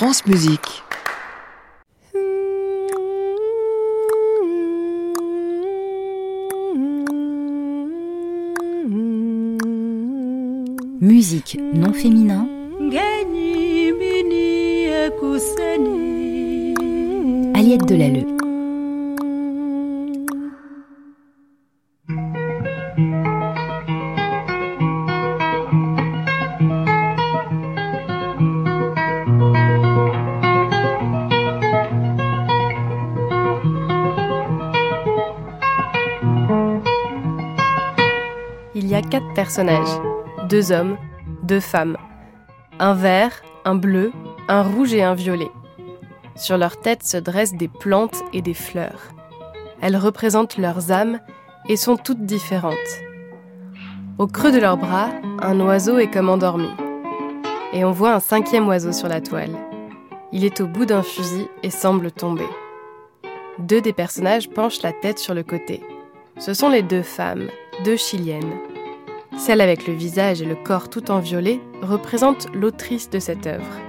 France Musique. Musique non féminin. Aliette Delalleux. Deux hommes, deux femmes, un vert, un bleu, un rouge et un violet. Sur leurs têtes se dressent des plantes et des fleurs. Elles représentent leurs âmes et sont toutes différentes. Au creux de leurs bras, un oiseau est comme endormi. Et on voit un cinquième oiseau sur la toile. Il est au bout d'un fusil et semble tomber. Deux des personnages penchent la tête sur le côté. Ce sont les deux femmes, deux chiliennes. Celle avec le visage et le corps tout en violet représente l'autrice de cette œuvre.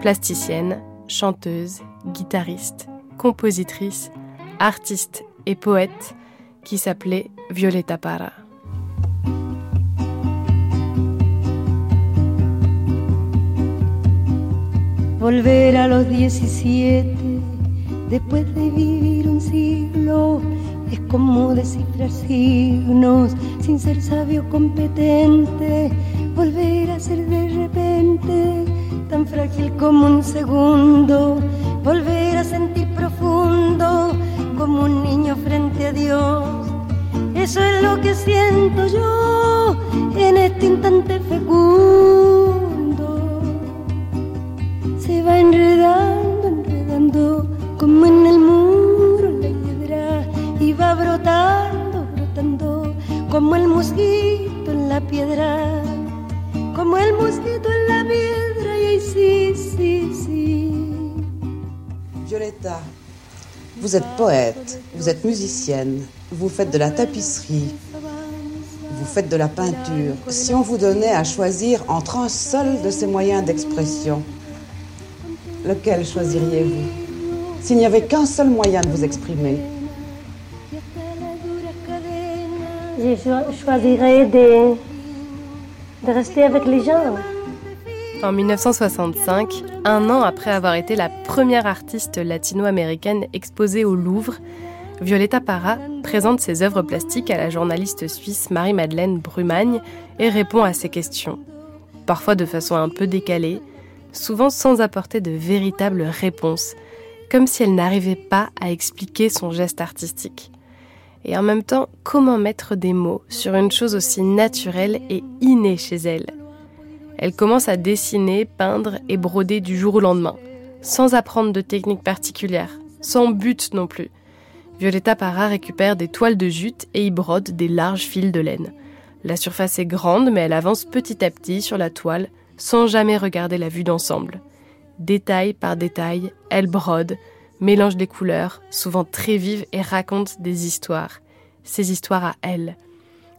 Plasticienne, chanteuse, guitariste, compositrice, artiste et poète qui s'appelait Violeta Parra. Volver a los 17 después de vivir un siglo es como descifrar signos sin ser sabio competente, volver a ser de repente tan frágil como un segundo, volver a sentir profundo como un niño frente a Dios. Eso es lo que siento yo vous êtes poète, vous êtes musicienne, vous faites de la tapisserie, vous faites de la peinture. Si on vous donnait à choisir entre un seul de ces moyens d'expression, lequel choisiriez-vous? S'il n'y avait qu'un seul moyen de vous exprimer, je choisirais de, de rester avec les gens. En 1965, un an après avoir été la première artiste latino-américaine exposée au Louvre, Violeta Parra présente ses œuvres plastiques à la journaliste suisse Marie-Madeleine Brumagne et répond à ses questions. Parfois de façon un peu décalée, souvent sans apporter de véritables réponses, comme si elle n'arrivait pas à expliquer son geste artistique. Et en même temps, comment mettre des mots sur une chose aussi naturelle et innée chez elle? Elle commence à dessiner, peindre et broder du jour au lendemain, sans apprendre de technique particulière, sans but non plus. Violetta Parra récupère des toiles de jute et y brode des larges fils de laine. La surface est grande, mais elle avance petit à petit sur la toile, sans jamais regarder la vue d'ensemble. Détail par détail, elle brode, mélange des couleurs, souvent très vives, et raconte des histoires. Ces histoires à elle.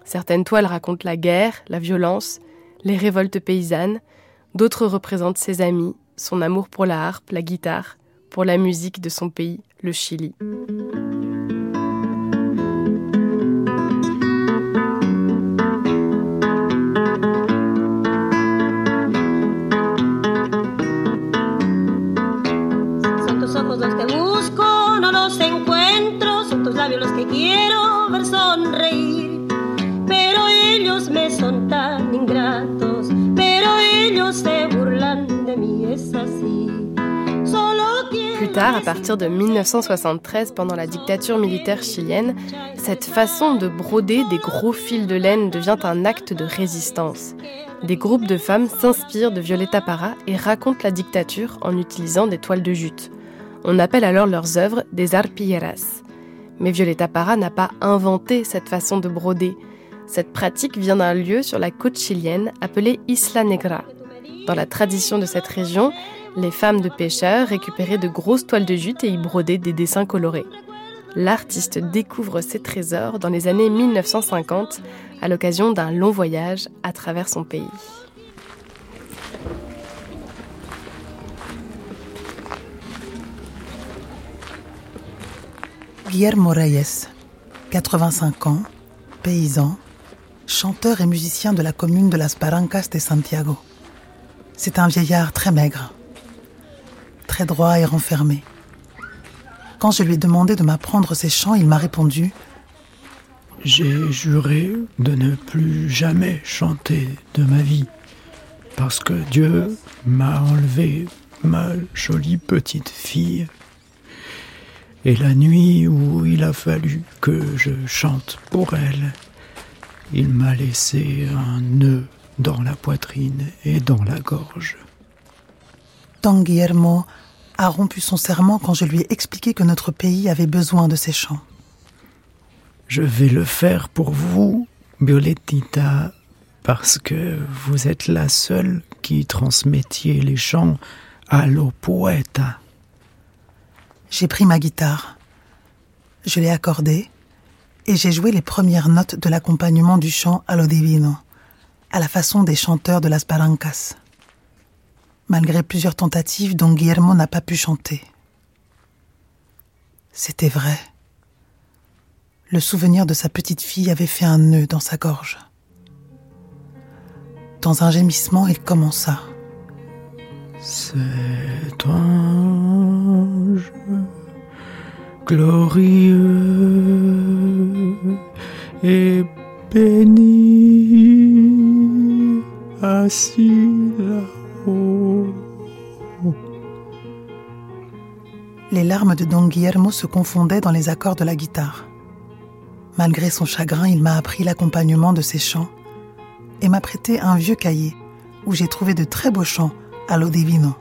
Certaines toiles racontent la guerre, la violence, les révoltes paysannes, d'autres représentent ses amis, son amour pour la harpe, la guitare, pour la musique de son pays, le Chili. À partir de 1973, pendant la dictature militaire chilienne, cette façon de broder des gros fils de laine devient un acte de résistance. Des groupes de femmes s'inspirent de Violeta Parra et racontent la dictature en utilisant des toiles de jute. On appelle alors leurs œuvres des arpilleras. Mais Violeta Parra n'a pas inventé cette façon de broder. Cette pratique vient d'un lieu sur la côte chilienne appelé Isla Negra. Dans la tradition de cette région, les femmes de pêcheurs récupéraient de grosses toiles de jute et y brodaient des dessins colorés. L'artiste découvre ses trésors dans les années 1950 à l'occasion d'un long voyage à travers son pays. Guillermo Reyes, 85 ans, paysan, chanteur et musicien de la commune de Las Barrancas de Santiago. C'est un vieillard très maigre, très droit et renfermé. Quand je lui ai demandé de m'apprendre ses chants, il m'a répondu J'ai juré de ne plus jamais chanter de ma vie, parce que Dieu m'a enlevé ma jolie petite fille. Et la nuit où il a fallu que je chante pour elle, il m'a laissé un nœud dans la poitrine et dans la gorge. Don Guillermo a rompu son serment quand je lui ai expliqué que notre pays avait besoin de ses chants. Je vais le faire pour vous, Violetita, parce que vous êtes la seule qui transmettiez les chants à lo poeta. J'ai pris ma guitare. Je l'ai accordée et j'ai joué les premières notes de l'accompagnement du chant Allo Divino, à la façon des chanteurs de las Barrancas. Malgré plusieurs tentatives dont Guillermo n'a pas pu chanter. C'était vrai. Le souvenir de sa petite fille avait fait un nœud dans sa gorge. Dans un gémissement, il commença. Cet ange glorieux et béni assis là-haut. Les larmes de Don Guillermo se confondaient dans les accords de la guitare. Malgré son chagrin, il m'a appris l'accompagnement de ses chants et m'a prêté un vieux cahier où j'ai trouvé de très beaux chants à l'eau divino.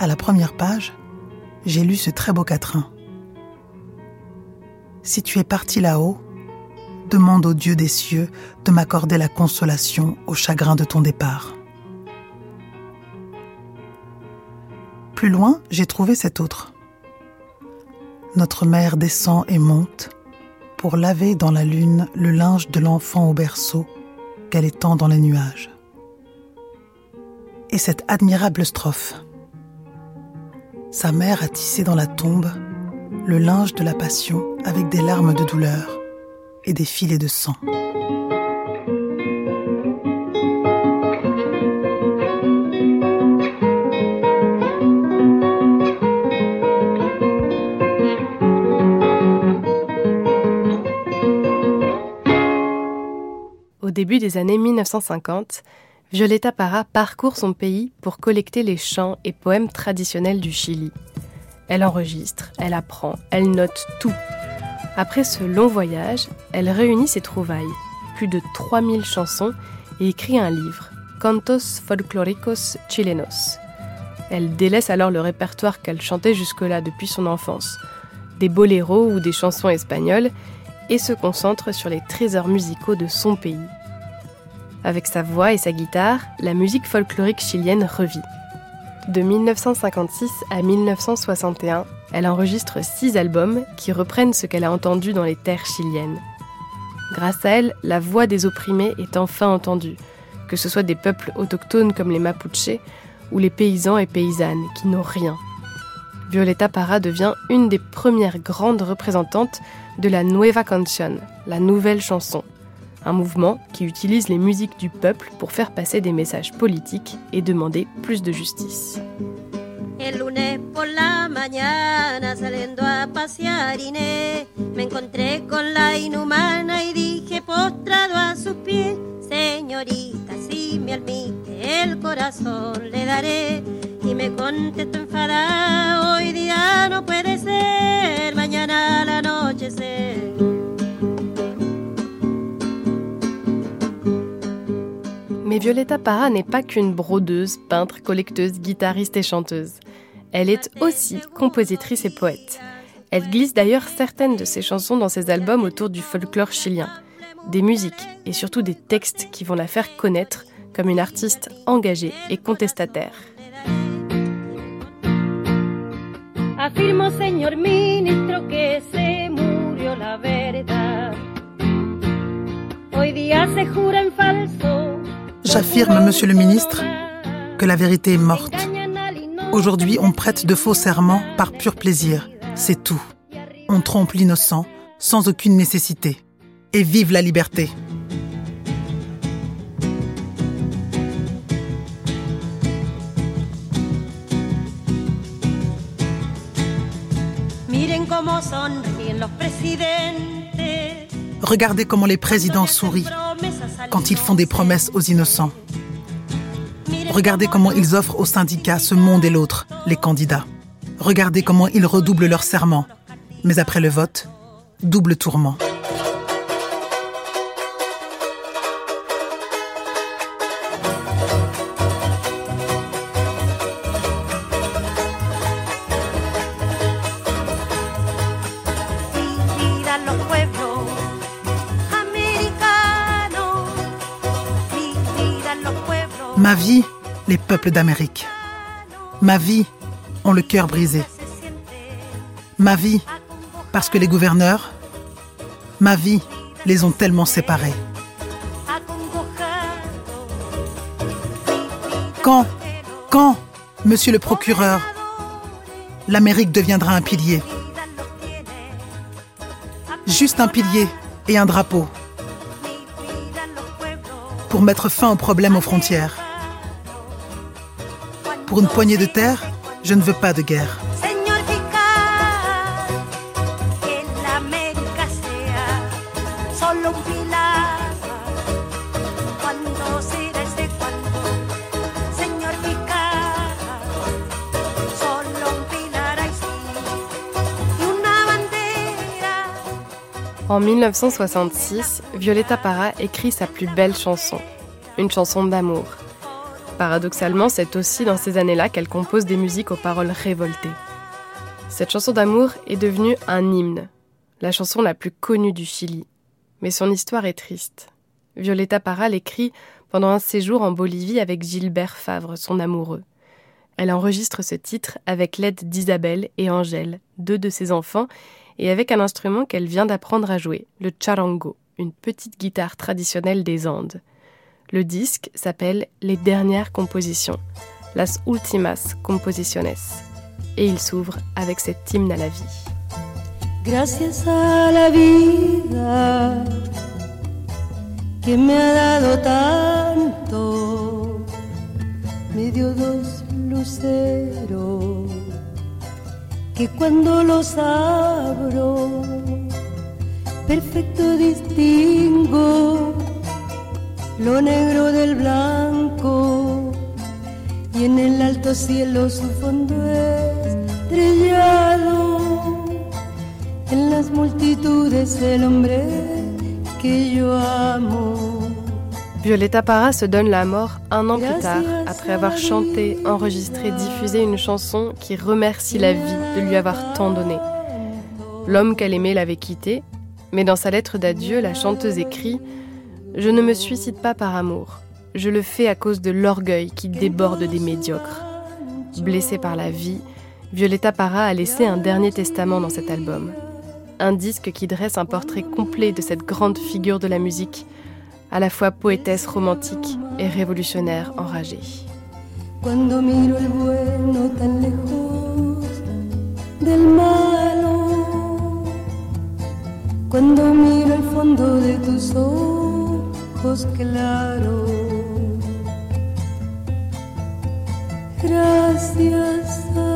À la première page, j'ai lu ce très beau quatrain. Si tu es parti là-haut, demande au Dieu des cieux de m'accorder la consolation au chagrin de ton départ. Plus loin, j'ai trouvé cet autre. Notre mère descend et monte pour laver dans la lune le linge de l'enfant au berceau qu'elle étend dans les nuages. Et cette admirable strophe. Sa mère a tissé dans la tombe le linge de la passion avec des larmes de douleur et des filets de sang. Début des années 1950, Violeta Parra parcourt son pays pour collecter les chants et poèmes traditionnels du Chili. Elle enregistre, elle apprend, elle note tout. Après ce long voyage, elle réunit ses trouvailles, plus de 3000 chansons, et écrit un livre, Cantos Folclóricos Chilenos. Elle délaisse alors le répertoire qu'elle chantait jusque-là depuis son enfance, des boléros ou des chansons espagnoles, et se concentre sur les trésors musicaux de son pays. Avec sa voix et sa guitare, la musique folklorique chilienne revit. De 1956 à 1961, elle enregistre six albums qui reprennent ce qu'elle a entendu dans les terres chiliennes. Grâce à elle, la voix des opprimés est enfin entendue, que ce soit des peuples autochtones comme les Mapuches ou les paysans et paysannes qui n'ont rien. Violeta Parra devient une des premières grandes représentantes de la Nueva Canción, la nouvelle chanson, un mouvement qui utilise les musiques du peuple pour faire passer des messages politiques et demander plus de justice. El lunes por la mañana saliendo a pasear Inés, me encontré con la inhumana y dije postrado a sus pies, señorita, si me admite el corazón le daré. Y me contestó enfadada, hoy día no puede ser, mañana al anochecer. Mais Violeta Parra n'est pas qu'une brodeuse, peintre, collecteuse, guitariste et chanteuse. Elle est aussi compositrice et poète. Elle glisse d'ailleurs certaines de ses chansons dans ses albums autour du folklore chilien. Des musiques et surtout des textes qui vont la faire connaître comme une artiste engagée et contestataire. Afirmo, señor ministro, que se murió la verdad. Hoy día se jura en falso. J'affirme, monsieur le ministre, que la vérité est morte. Aujourd'hui, on prête de faux serments par pur plaisir. C'est tout. On trompe l'innocent sans aucune nécessité. Et vive la liberté. Regardez comment les présidents sourient quand ils font des promesses aux innocents. Regardez comment ils offrent aux syndicats ce monde et l'autre, les candidats. Regardez comment ils redoublent leurs serments. Mais après le vote, double tourment. Ma vie, les peuples d'Amérique. Ma vie, ont le cœur brisé. Ma vie, parce que les gouverneurs, ma vie, les ont tellement séparés. Quand, quand, monsieur le procureur, l'Amérique deviendra un pilier? Juste un pilier et un drapeau pour mettre fin aux problèmes aux frontières. Pour une poignée de terre, je ne veux pas de guerre. En 1966, Violetta Parra écrit sa plus belle chanson, une chanson d'amour. Paradoxalement, c'est aussi dans ces années-là qu'elle compose des musiques aux paroles révoltées. Cette chanson d'amour est devenue un hymne, la chanson la plus connue du Chili. Mais son histoire est triste. Violetta Parra l'écrit pendant un séjour en Bolivie avec Gilbert Favre, son amoureux. Elle enregistre ce titre avec l'aide d'Isabelle et Angèle, deux de ses enfants, et avec un instrument qu'elle vient d'apprendre à jouer, le charango, une petite guitare traditionnelle des Andes. Le disque s'appelle Les dernières compositions, Las Ultimas Composiciones, et il s'ouvre avec cet hymne à la vie. Gracias a la vida que me ha dado tanto, me dio dos luceros que cuando los abro, perfecto distingo lo negro del blanco y en el alto cielo su fondo estrellado en las multitudes el hombre que yo amo. Violetta Parra se donne la mort un an plus tard, après avoir chanté, enregistré, diffusé une chanson qui remercie la vie de lui avoir tant donné. L'homme qu'elle aimait l'avait quittée, mais dans sa lettre d'adieu, la chanteuse écrit je ne me suicide pas par amour. Je le fais à cause de l'orgueil qui déborde des médiocres. Blessée par la vie, Violetta Parra a laissé un dernier testament dans cet album. Un disque qui dresse un portrait complet de cette grande figure de la musique, à la fois poétesse romantique et révolutionnaire enragée. Claro. Gracias a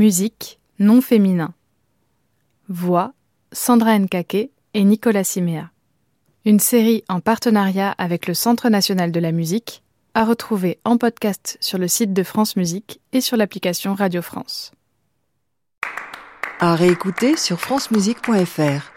Musique non féminin. Voix Sandra Nkake et Nicolas Siméa. Une série en partenariat avec le Centre national de la musique, à retrouver en podcast sur le site de France Musique et sur l'application Radio France. À réécouter sur francemusique.fr.